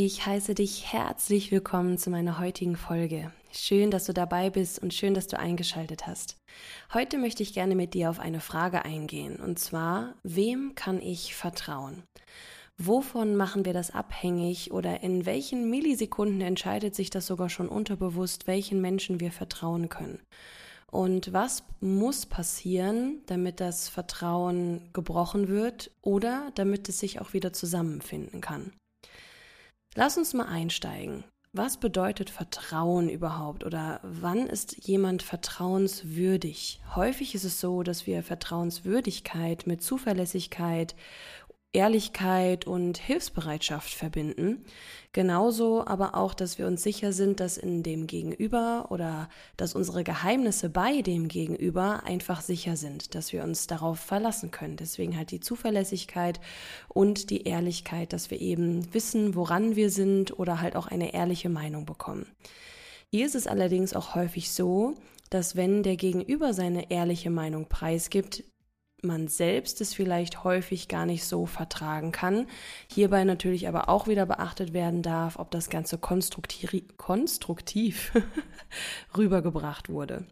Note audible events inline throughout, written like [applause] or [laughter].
Ich heiße dich herzlich willkommen zu meiner heutigen Folge. Schön, dass du dabei bist und schön, dass du eingeschaltet hast. Heute möchte ich gerne mit dir auf eine Frage eingehen, und zwar, wem kann ich vertrauen? Wovon machen wir das abhängig oder in welchen Millisekunden entscheidet sich das sogar schon unterbewusst, welchen Menschen wir vertrauen können? Und was muss passieren, damit das Vertrauen gebrochen wird oder damit es sich auch wieder zusammenfinden kann? Lass uns mal einsteigen. Was bedeutet Vertrauen überhaupt oder wann ist jemand vertrauenswürdig? Häufig ist es so, dass wir Vertrauenswürdigkeit mit Zuverlässigkeit Ehrlichkeit und Hilfsbereitschaft verbinden. Genauso aber auch, dass wir uns sicher sind, dass in dem Gegenüber oder dass unsere Geheimnisse bei dem Gegenüber einfach sicher sind, dass wir uns darauf verlassen können. Deswegen halt die Zuverlässigkeit und die Ehrlichkeit, dass wir eben wissen, woran wir sind oder halt auch eine ehrliche Meinung bekommen. Hier ist es allerdings auch häufig so, dass wenn der Gegenüber seine ehrliche Meinung preisgibt, man selbst es vielleicht häufig gar nicht so vertragen kann. Hierbei natürlich aber auch wieder beachtet werden darf, ob das Ganze konstruktiv, [laughs] rübergebracht wurde.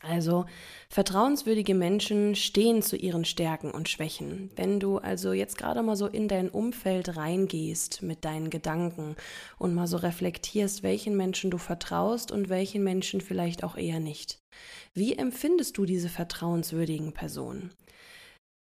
Also vertrauenswürdige Menschen stehen zu ihren Stärken und Schwächen. Wenn du also jetzt gerade mal so in dein Umfeld reingehst mit deinen Gedanken und mal so reflektierst, welchen Menschen du vertraust und welchen Menschen vielleicht auch eher nicht. Wie empfindest du diese vertrauenswürdigen Personen?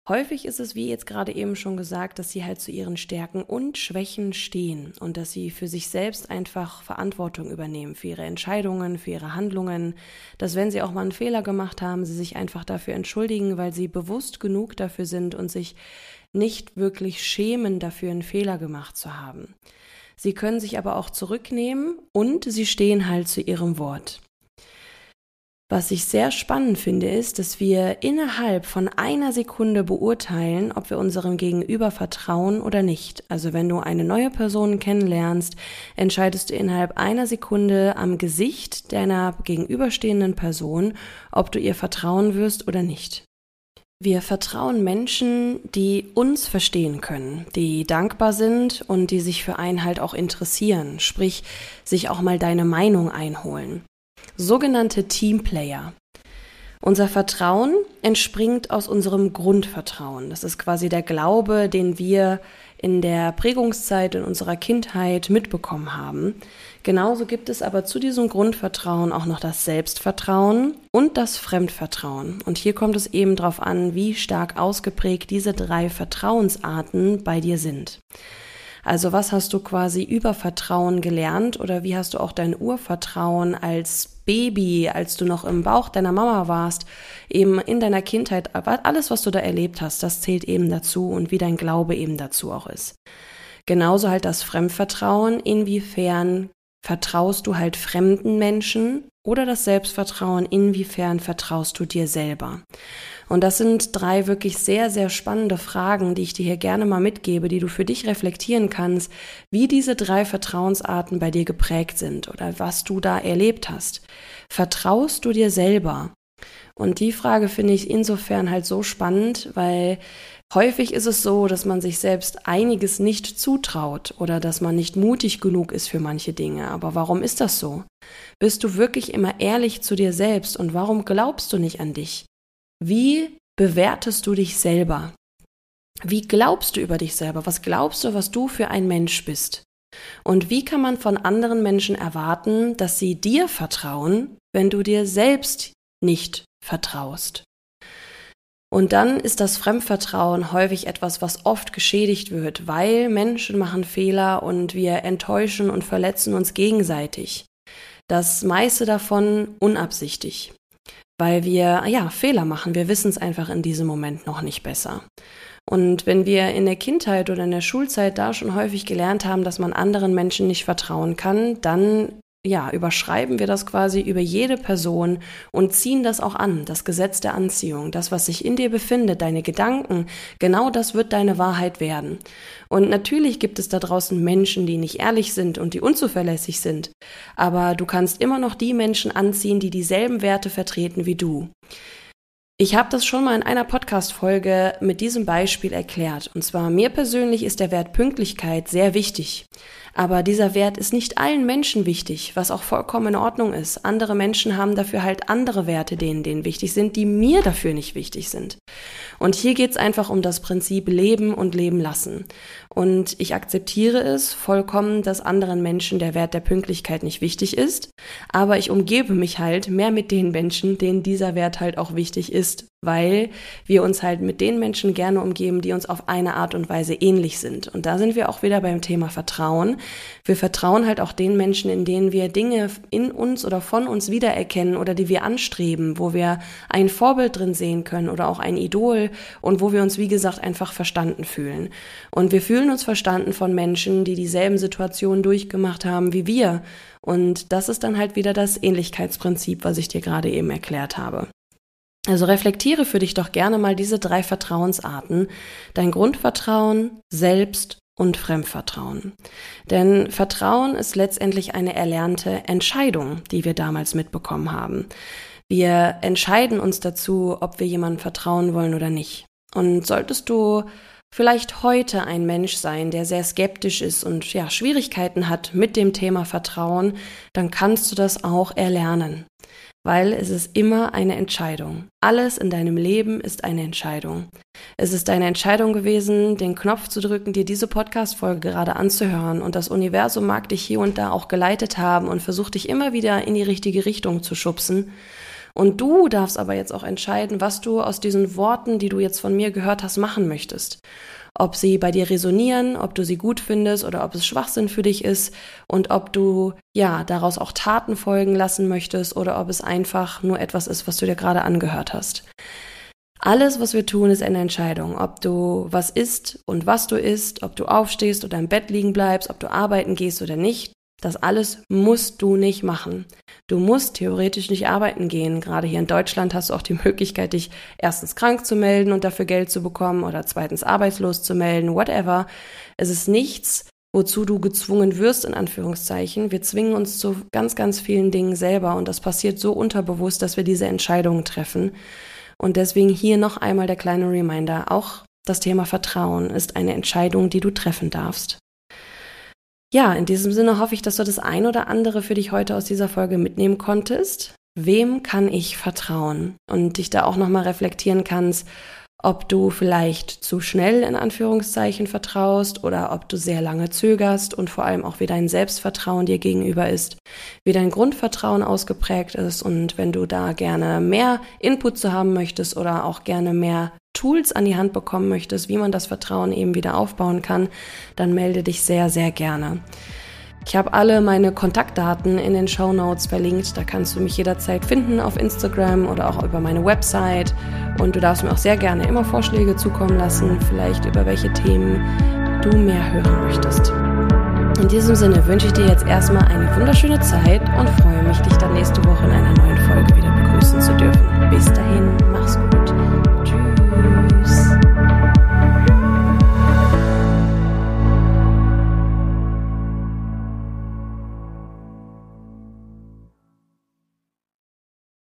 Häufig ist es, wie jetzt gerade eben schon gesagt, dass sie halt zu ihren Stärken und Schwächen stehen und dass sie für sich selbst einfach Verantwortung übernehmen für ihre Entscheidungen, für ihre Handlungen, dass wenn sie auch mal einen Fehler gemacht haben, sie sich einfach dafür entschuldigen, weil sie bewusst genug dafür sind und sich nicht wirklich schämen, dafür einen Fehler gemacht zu haben. Sie können sich aber auch zurücknehmen und sie stehen halt zu ihrem Wort. Was ich sehr spannend finde, ist, dass wir innerhalb von einer Sekunde beurteilen, ob wir unserem Gegenüber vertrauen oder nicht. Also wenn du eine neue Person kennenlernst, entscheidest du innerhalb einer Sekunde am Gesicht deiner gegenüberstehenden Person, ob du ihr vertrauen wirst oder nicht. Wir vertrauen Menschen, die uns verstehen können, die dankbar sind und die sich für einen halt auch interessieren, sprich sich auch mal deine Meinung einholen sogenannte Teamplayer. Unser Vertrauen entspringt aus unserem Grundvertrauen. Das ist quasi der Glaube, den wir in der Prägungszeit in unserer Kindheit mitbekommen haben. Genauso gibt es aber zu diesem Grundvertrauen auch noch das Selbstvertrauen und das Fremdvertrauen. Und hier kommt es eben darauf an, wie stark ausgeprägt diese drei Vertrauensarten bei dir sind. Also was hast du quasi über Vertrauen gelernt oder wie hast du auch dein Urvertrauen als Baby, als du noch im Bauch deiner Mama warst, eben in deiner Kindheit, alles, was du da erlebt hast, das zählt eben dazu und wie dein Glaube eben dazu auch ist. Genauso halt das Fremdvertrauen, inwiefern vertraust du halt fremden Menschen oder das Selbstvertrauen, inwiefern vertraust du dir selber. Und das sind drei wirklich sehr, sehr spannende Fragen, die ich dir hier gerne mal mitgebe, die du für dich reflektieren kannst, wie diese drei Vertrauensarten bei dir geprägt sind oder was du da erlebt hast. Vertraust du dir selber? Und die Frage finde ich insofern halt so spannend, weil häufig ist es so, dass man sich selbst einiges nicht zutraut oder dass man nicht mutig genug ist für manche Dinge. Aber warum ist das so? Bist du wirklich immer ehrlich zu dir selbst und warum glaubst du nicht an dich? Wie bewertest du dich selber? Wie glaubst du über dich selber? Was glaubst du, was du für ein Mensch bist? Und wie kann man von anderen Menschen erwarten, dass sie dir vertrauen, wenn du dir selbst nicht vertraust? Und dann ist das Fremdvertrauen häufig etwas, was oft geschädigt wird, weil Menschen machen Fehler und wir enttäuschen und verletzen uns gegenseitig. Das meiste davon unabsichtlich, weil wir ja Fehler machen. Wir wissen es einfach in diesem Moment noch nicht besser. Und wenn wir in der Kindheit oder in der Schulzeit da schon häufig gelernt haben, dass man anderen Menschen nicht vertrauen kann, dann ja, überschreiben wir das quasi über jede Person und ziehen das auch an, das Gesetz der Anziehung, das, was sich in dir befindet, deine Gedanken, genau das wird deine Wahrheit werden. Und natürlich gibt es da draußen Menschen, die nicht ehrlich sind und die unzuverlässig sind, aber du kannst immer noch die Menschen anziehen, die dieselben Werte vertreten wie du. Ich habe das schon mal in einer Podcast-Folge mit diesem Beispiel erklärt. Und zwar mir persönlich ist der Wert Pünktlichkeit sehr wichtig. Aber dieser Wert ist nicht allen Menschen wichtig, was auch vollkommen in Ordnung ist. Andere Menschen haben dafür halt andere Werte, denen denen wichtig sind, die mir dafür nicht wichtig sind. Und hier geht es einfach um das Prinzip Leben und Leben lassen. Und ich akzeptiere es vollkommen, dass anderen Menschen der Wert der Pünktlichkeit nicht wichtig ist. Aber ich umgebe mich halt mehr mit den Menschen, denen dieser Wert halt auch wichtig ist weil wir uns halt mit den Menschen gerne umgeben, die uns auf eine Art und Weise ähnlich sind. Und da sind wir auch wieder beim Thema Vertrauen. Wir vertrauen halt auch den Menschen, in denen wir Dinge in uns oder von uns wiedererkennen oder die wir anstreben, wo wir ein Vorbild drin sehen können oder auch ein Idol und wo wir uns, wie gesagt, einfach verstanden fühlen. Und wir fühlen uns verstanden von Menschen, die dieselben Situationen durchgemacht haben wie wir. Und das ist dann halt wieder das Ähnlichkeitsprinzip, was ich dir gerade eben erklärt habe. Also reflektiere für dich doch gerne mal diese drei Vertrauensarten. Dein Grundvertrauen, Selbst und Fremdvertrauen. Denn Vertrauen ist letztendlich eine erlernte Entscheidung, die wir damals mitbekommen haben. Wir entscheiden uns dazu, ob wir jemandem vertrauen wollen oder nicht. Und solltest du vielleicht heute ein Mensch sein, der sehr skeptisch ist und ja, Schwierigkeiten hat mit dem Thema Vertrauen, dann kannst du das auch erlernen weil es ist immer eine Entscheidung. Alles in deinem Leben ist eine Entscheidung. Es ist deine Entscheidung gewesen, den Knopf zu drücken, dir diese Podcast-Folge gerade anzuhören und das Universum mag dich hier und da auch geleitet haben und versucht dich immer wieder in die richtige Richtung zu schubsen. Und du darfst aber jetzt auch entscheiden, was du aus diesen Worten, die du jetzt von mir gehört hast, machen möchtest ob sie bei dir resonieren, ob du sie gut findest oder ob es Schwachsinn für dich ist und ob du ja daraus auch Taten folgen lassen möchtest oder ob es einfach nur etwas ist, was du dir gerade angehört hast. Alles, was wir tun, ist eine Entscheidung. Ob du was isst und was du isst, ob du aufstehst oder im Bett liegen bleibst, ob du arbeiten gehst oder nicht, das alles musst du nicht machen. Du musst theoretisch nicht arbeiten gehen. Gerade hier in Deutschland hast du auch die Möglichkeit, dich erstens krank zu melden und dafür Geld zu bekommen oder zweitens arbeitslos zu melden, whatever. Es ist nichts, wozu du gezwungen wirst, in Anführungszeichen. Wir zwingen uns zu ganz, ganz vielen Dingen selber und das passiert so unterbewusst, dass wir diese Entscheidungen treffen. Und deswegen hier noch einmal der kleine Reminder. Auch das Thema Vertrauen ist eine Entscheidung, die du treffen darfst. Ja, in diesem Sinne hoffe ich, dass du das ein oder andere für dich heute aus dieser Folge mitnehmen konntest. Wem kann ich vertrauen? Und dich da auch nochmal reflektieren kannst, ob du vielleicht zu schnell in Anführungszeichen vertraust oder ob du sehr lange zögerst und vor allem auch wie dein Selbstvertrauen dir gegenüber ist, wie dein Grundvertrauen ausgeprägt ist und wenn du da gerne mehr Input zu haben möchtest oder auch gerne mehr Tools an die Hand bekommen möchtest, wie man das Vertrauen eben wieder aufbauen kann, dann melde dich sehr, sehr gerne. Ich habe alle meine Kontaktdaten in den Show Notes verlinkt. Da kannst du mich jederzeit finden auf Instagram oder auch über meine Website. Und du darfst mir auch sehr gerne immer Vorschläge zukommen lassen, vielleicht über welche Themen du mehr hören möchtest. In diesem Sinne wünsche ich dir jetzt erstmal eine wunderschöne Zeit und freue mich, dich dann nächste Woche in einer